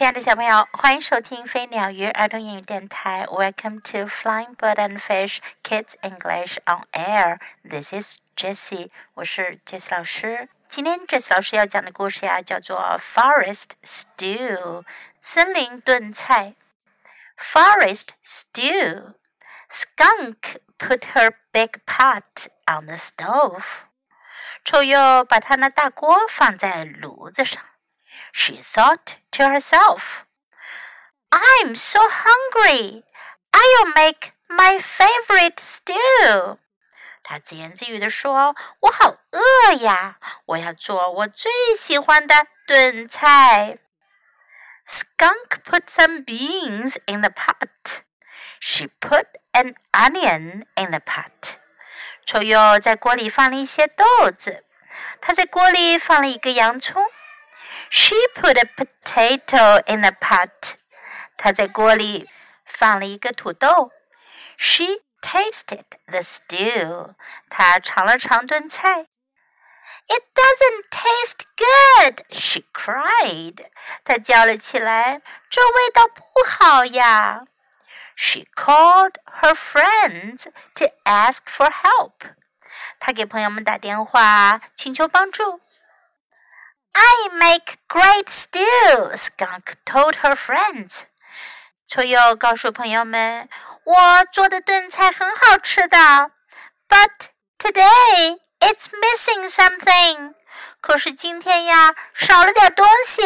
亲爱的小朋友，欢迎收听飞鸟鱼儿童英语电台。Welcome to Flying Bird and Fish Kids English on Air. This is Jessie，我是 Jessie 老师。今天 Jessie 老师要讲的故事呀，叫做 Forest Stew，森林炖菜。Forest Stew. Skunk put her big pot on the stove. 臭鼬把他那大锅放在炉子上。she thought to herself. I'm so hungry. I'll make my favorite stew. 她自言自语地说：“我好饿呀，我要做我最喜欢的炖菜。” Skunk put some beans in the pot. She put an onion in the pot. 臭鼬在锅里放了一些豆子，他在锅里放了一个洋葱。 she put a potato in the pot. 她在锅里放了一个土豆。She tasted the stew. 她尝了尝炖菜。It doesn't taste good, she cried. 她叫了起来，这味道不好呀。She called her friends to ask for help. 她给朋友们打电话，请求帮助。 I make great stew, Skunk told her friends. 臭鼬告诉朋友们，我做的炖菜很好吃的。But today it's missing something. 可是今天呀，少了点东西。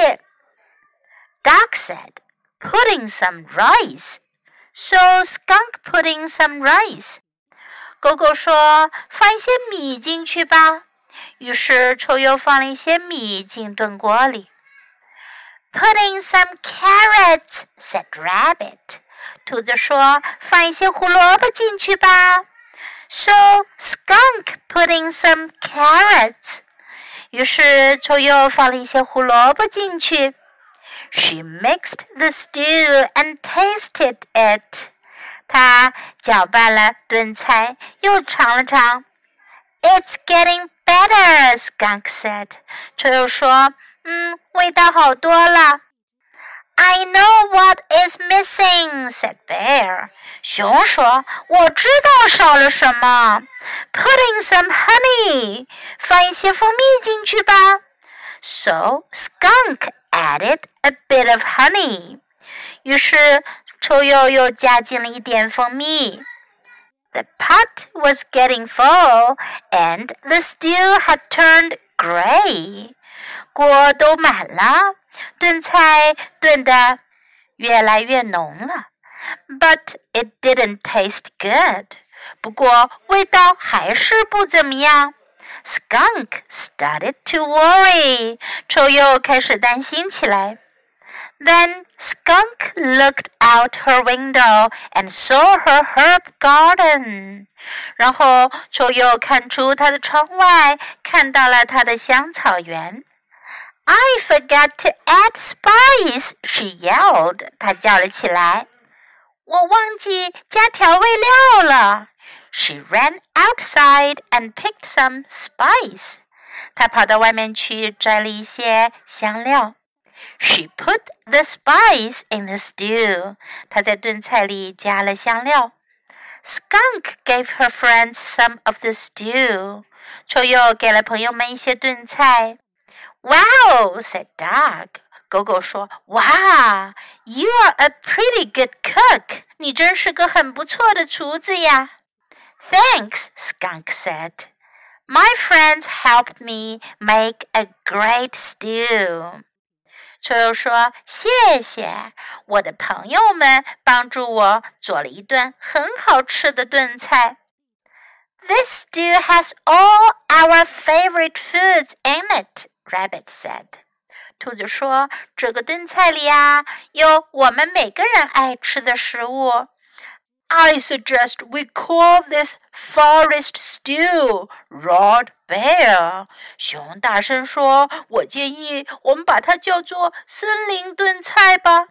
Duck said, "Putting some rice." So skunk put in some rice. 狗狗说，放一些米进去吧。于是臭鼬放了一些米进炖锅里。Put in some carrots," said Rabbit. 兔子说：“放一些胡萝卜进去吧。” So Skunk put in some carrots. 于是臭鼬放了一些胡萝卜进去。She mixed the stew and tasted it. 她搅拌了炖菜，又尝了尝。It's getting better," Skunk said. 臭鼬说：“嗯，味道好多了。” I know what is missing," said Bear. 熊说：“我知道少了什么。Put in some honey，放一些蜂蜜进去吧。” So Skunk added a bit of honey. 于是臭鼬又加进了一点蜂蜜。the pot was getting full, and the stew had turned gray. 锅都满了，炖菜炖得越来越浓了。But it didn't taste good. 不过味道还是不怎么样。Skunk started to worry. 臭鼬开始担心起来。 then Skunk looked out her window and saw her herb garden. garden。然后臭鼬看出他的窗外，看到了他的香草园。I forgot to add spice, she yelled. 她叫了起来，我忘记加调味料了。She ran outside and picked some spice. 她跑到外面去摘了一些香料。she put the spice in the stew. 她在炖菜里加了香料。Skunk gave her friends some of the stew. 臭鼬给了朋友们一些炖菜。Wow, said Dog. 狗狗说：“哇，You are a pretty good cook. 你真是个很不错的厨子呀。” Thanks, Skunk said. My friends helped me make a great stew. 臭鼬说：“谢谢，我的朋友们帮助我做了一顿很好吃的炖菜。” This stew has all our favorite foods in it, Rabbit said. 兔子说：“这个炖菜里呀，有我们每个人爱吃的食物。” I suggest we call this forest stew, roared bear. 熊大声说：“我建议我们把它叫做森林炖菜吧。”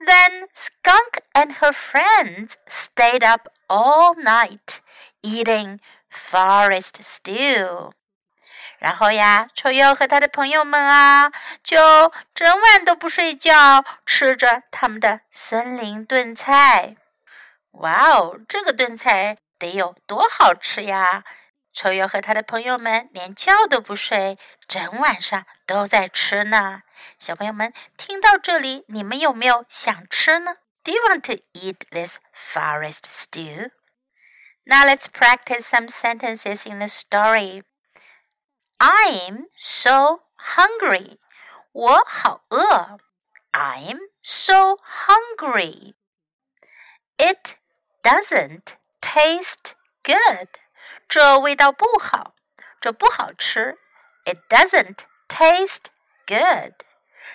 Then Skunk and her friends stayed up all night eating forest stew. 然后呀，臭鼬和他的朋友们啊，就整晚都不睡觉，吃着他们的森林炖菜。 哇哦，这个炖菜得有多好吃呀！臭鼬和他的朋友们连觉都不睡，整晚上都在吃呢。小朋友们听到这里，你们有没有想吃呢？Do you want to eat this forest stew? Now let's practice some sentences in the story. I'm so hungry. 我好饿。I'm so hungry. It doesn't taste good. 这味道不好，这不好吃。It doesn't taste good.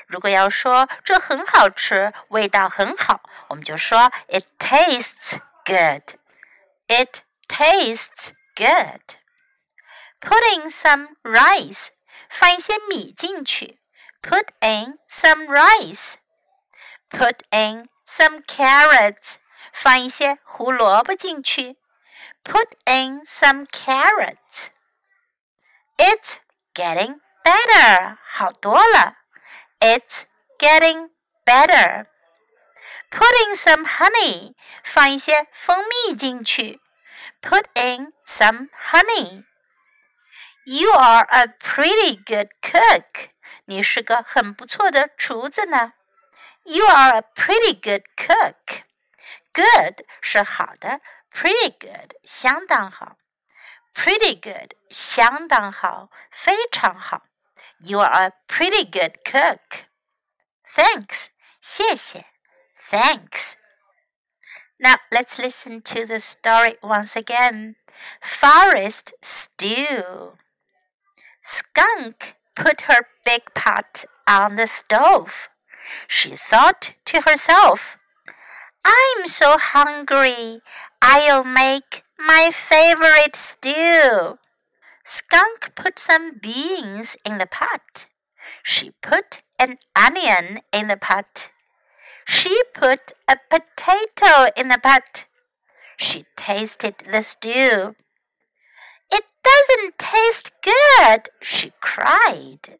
如果要说这很好吃，味道很好，我们就说 It tastes good. It tastes good. Putting some rice，放一些米进去。Put in some rice. Put in some carrots， 放一些胡萝卜进去。Put in some carrots. It's getting better，好多了。It's getting better. Put in some honey，放一些蜂蜜进去。Put in some honey. You are a pretty good cook. 你是个很不错的厨子呢。You are a pretty good cook. Good 是好的，pretty good 相当好，pretty good 相当好，非常好。You are a pretty good cook. Thanks 谢谢，Thanks. Now let's listen to the story once again. Forest stew. Skunk put her big pot on the stove. She thought to herself, I'm so hungry. I'll make my favorite stew. Skunk put some beans in the pot. She put an onion in the pot. She put a potato in the pot. She tasted the stew. It doesn't taste good, she cried.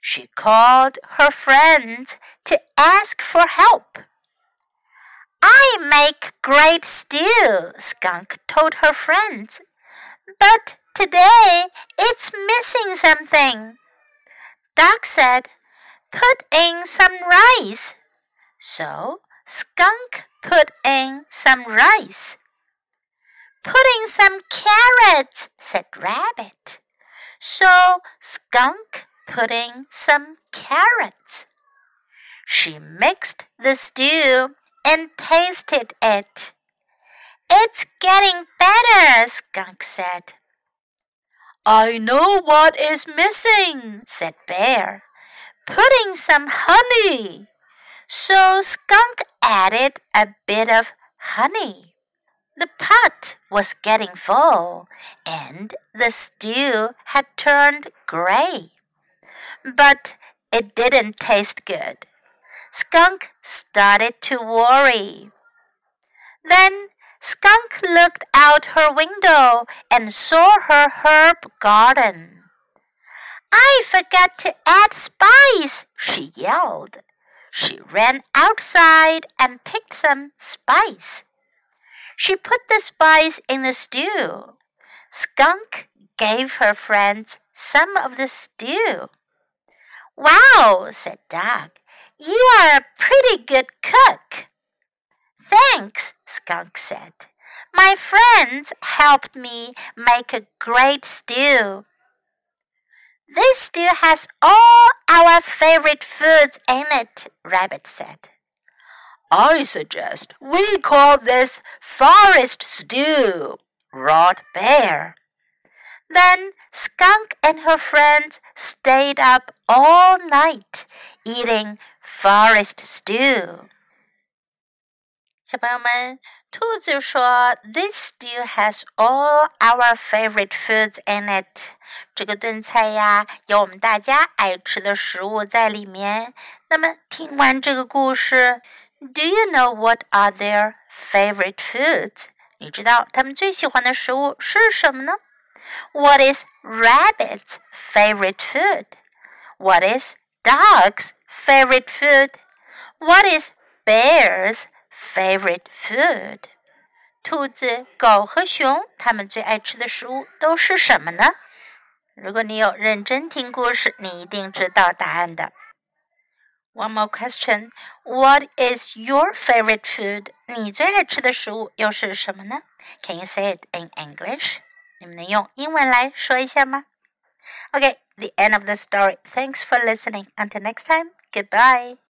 She called her friends to ask for help. Make great stew, Skunk told her friends. But today it's missing something. Duck said, Put in some rice. So Skunk put in some rice. Put in some carrots, said Rabbit. So Skunk put in some carrots. She mixed the stew and tasted it. It's getting better, Skunk said. I know what is missing, said Bear. Putting some honey. So Skunk added a bit of honey. The pot was getting full, and the stew had turned gray. But it didn't taste good. Skunk started to worry. Then Skunk looked out her window and saw her herb garden. I forgot to add spice, she yelled. She ran outside and picked some spice. She put the spice in the stew. Skunk gave her friends some of the stew. Wow, said Duck. You are a pretty good cook. Thanks, Skunk said. My friends helped me make a great stew. This stew has all our favorite foods in it, Rabbit said. I suggest we call this forest stew, roared Bear. Then Skunk and her friends stayed up all night eating forest stew. 小朋友们，兔子说：“This stew has all our favorite foods in it。”这个炖菜呀，有我们大家爱吃的食物在里面。那么，听完这个故事。Do you know what are their favorite foods？你知道他们最喜欢的食物是什么呢 What is rabbit's favorite food? What is dog's favorite food? What is bear's favorite food? 兔子、狗和熊，它们最爱吃的食物都是什么呢？如果你有认真听故事，你一定知道答案的。One more question. What is your favorite food? 你最爱吃的食物又是什么呢？Can you say it in English? 你们能用英文来说一下吗？Okay, the end of the story. Thanks for listening. Until next time, goodbye.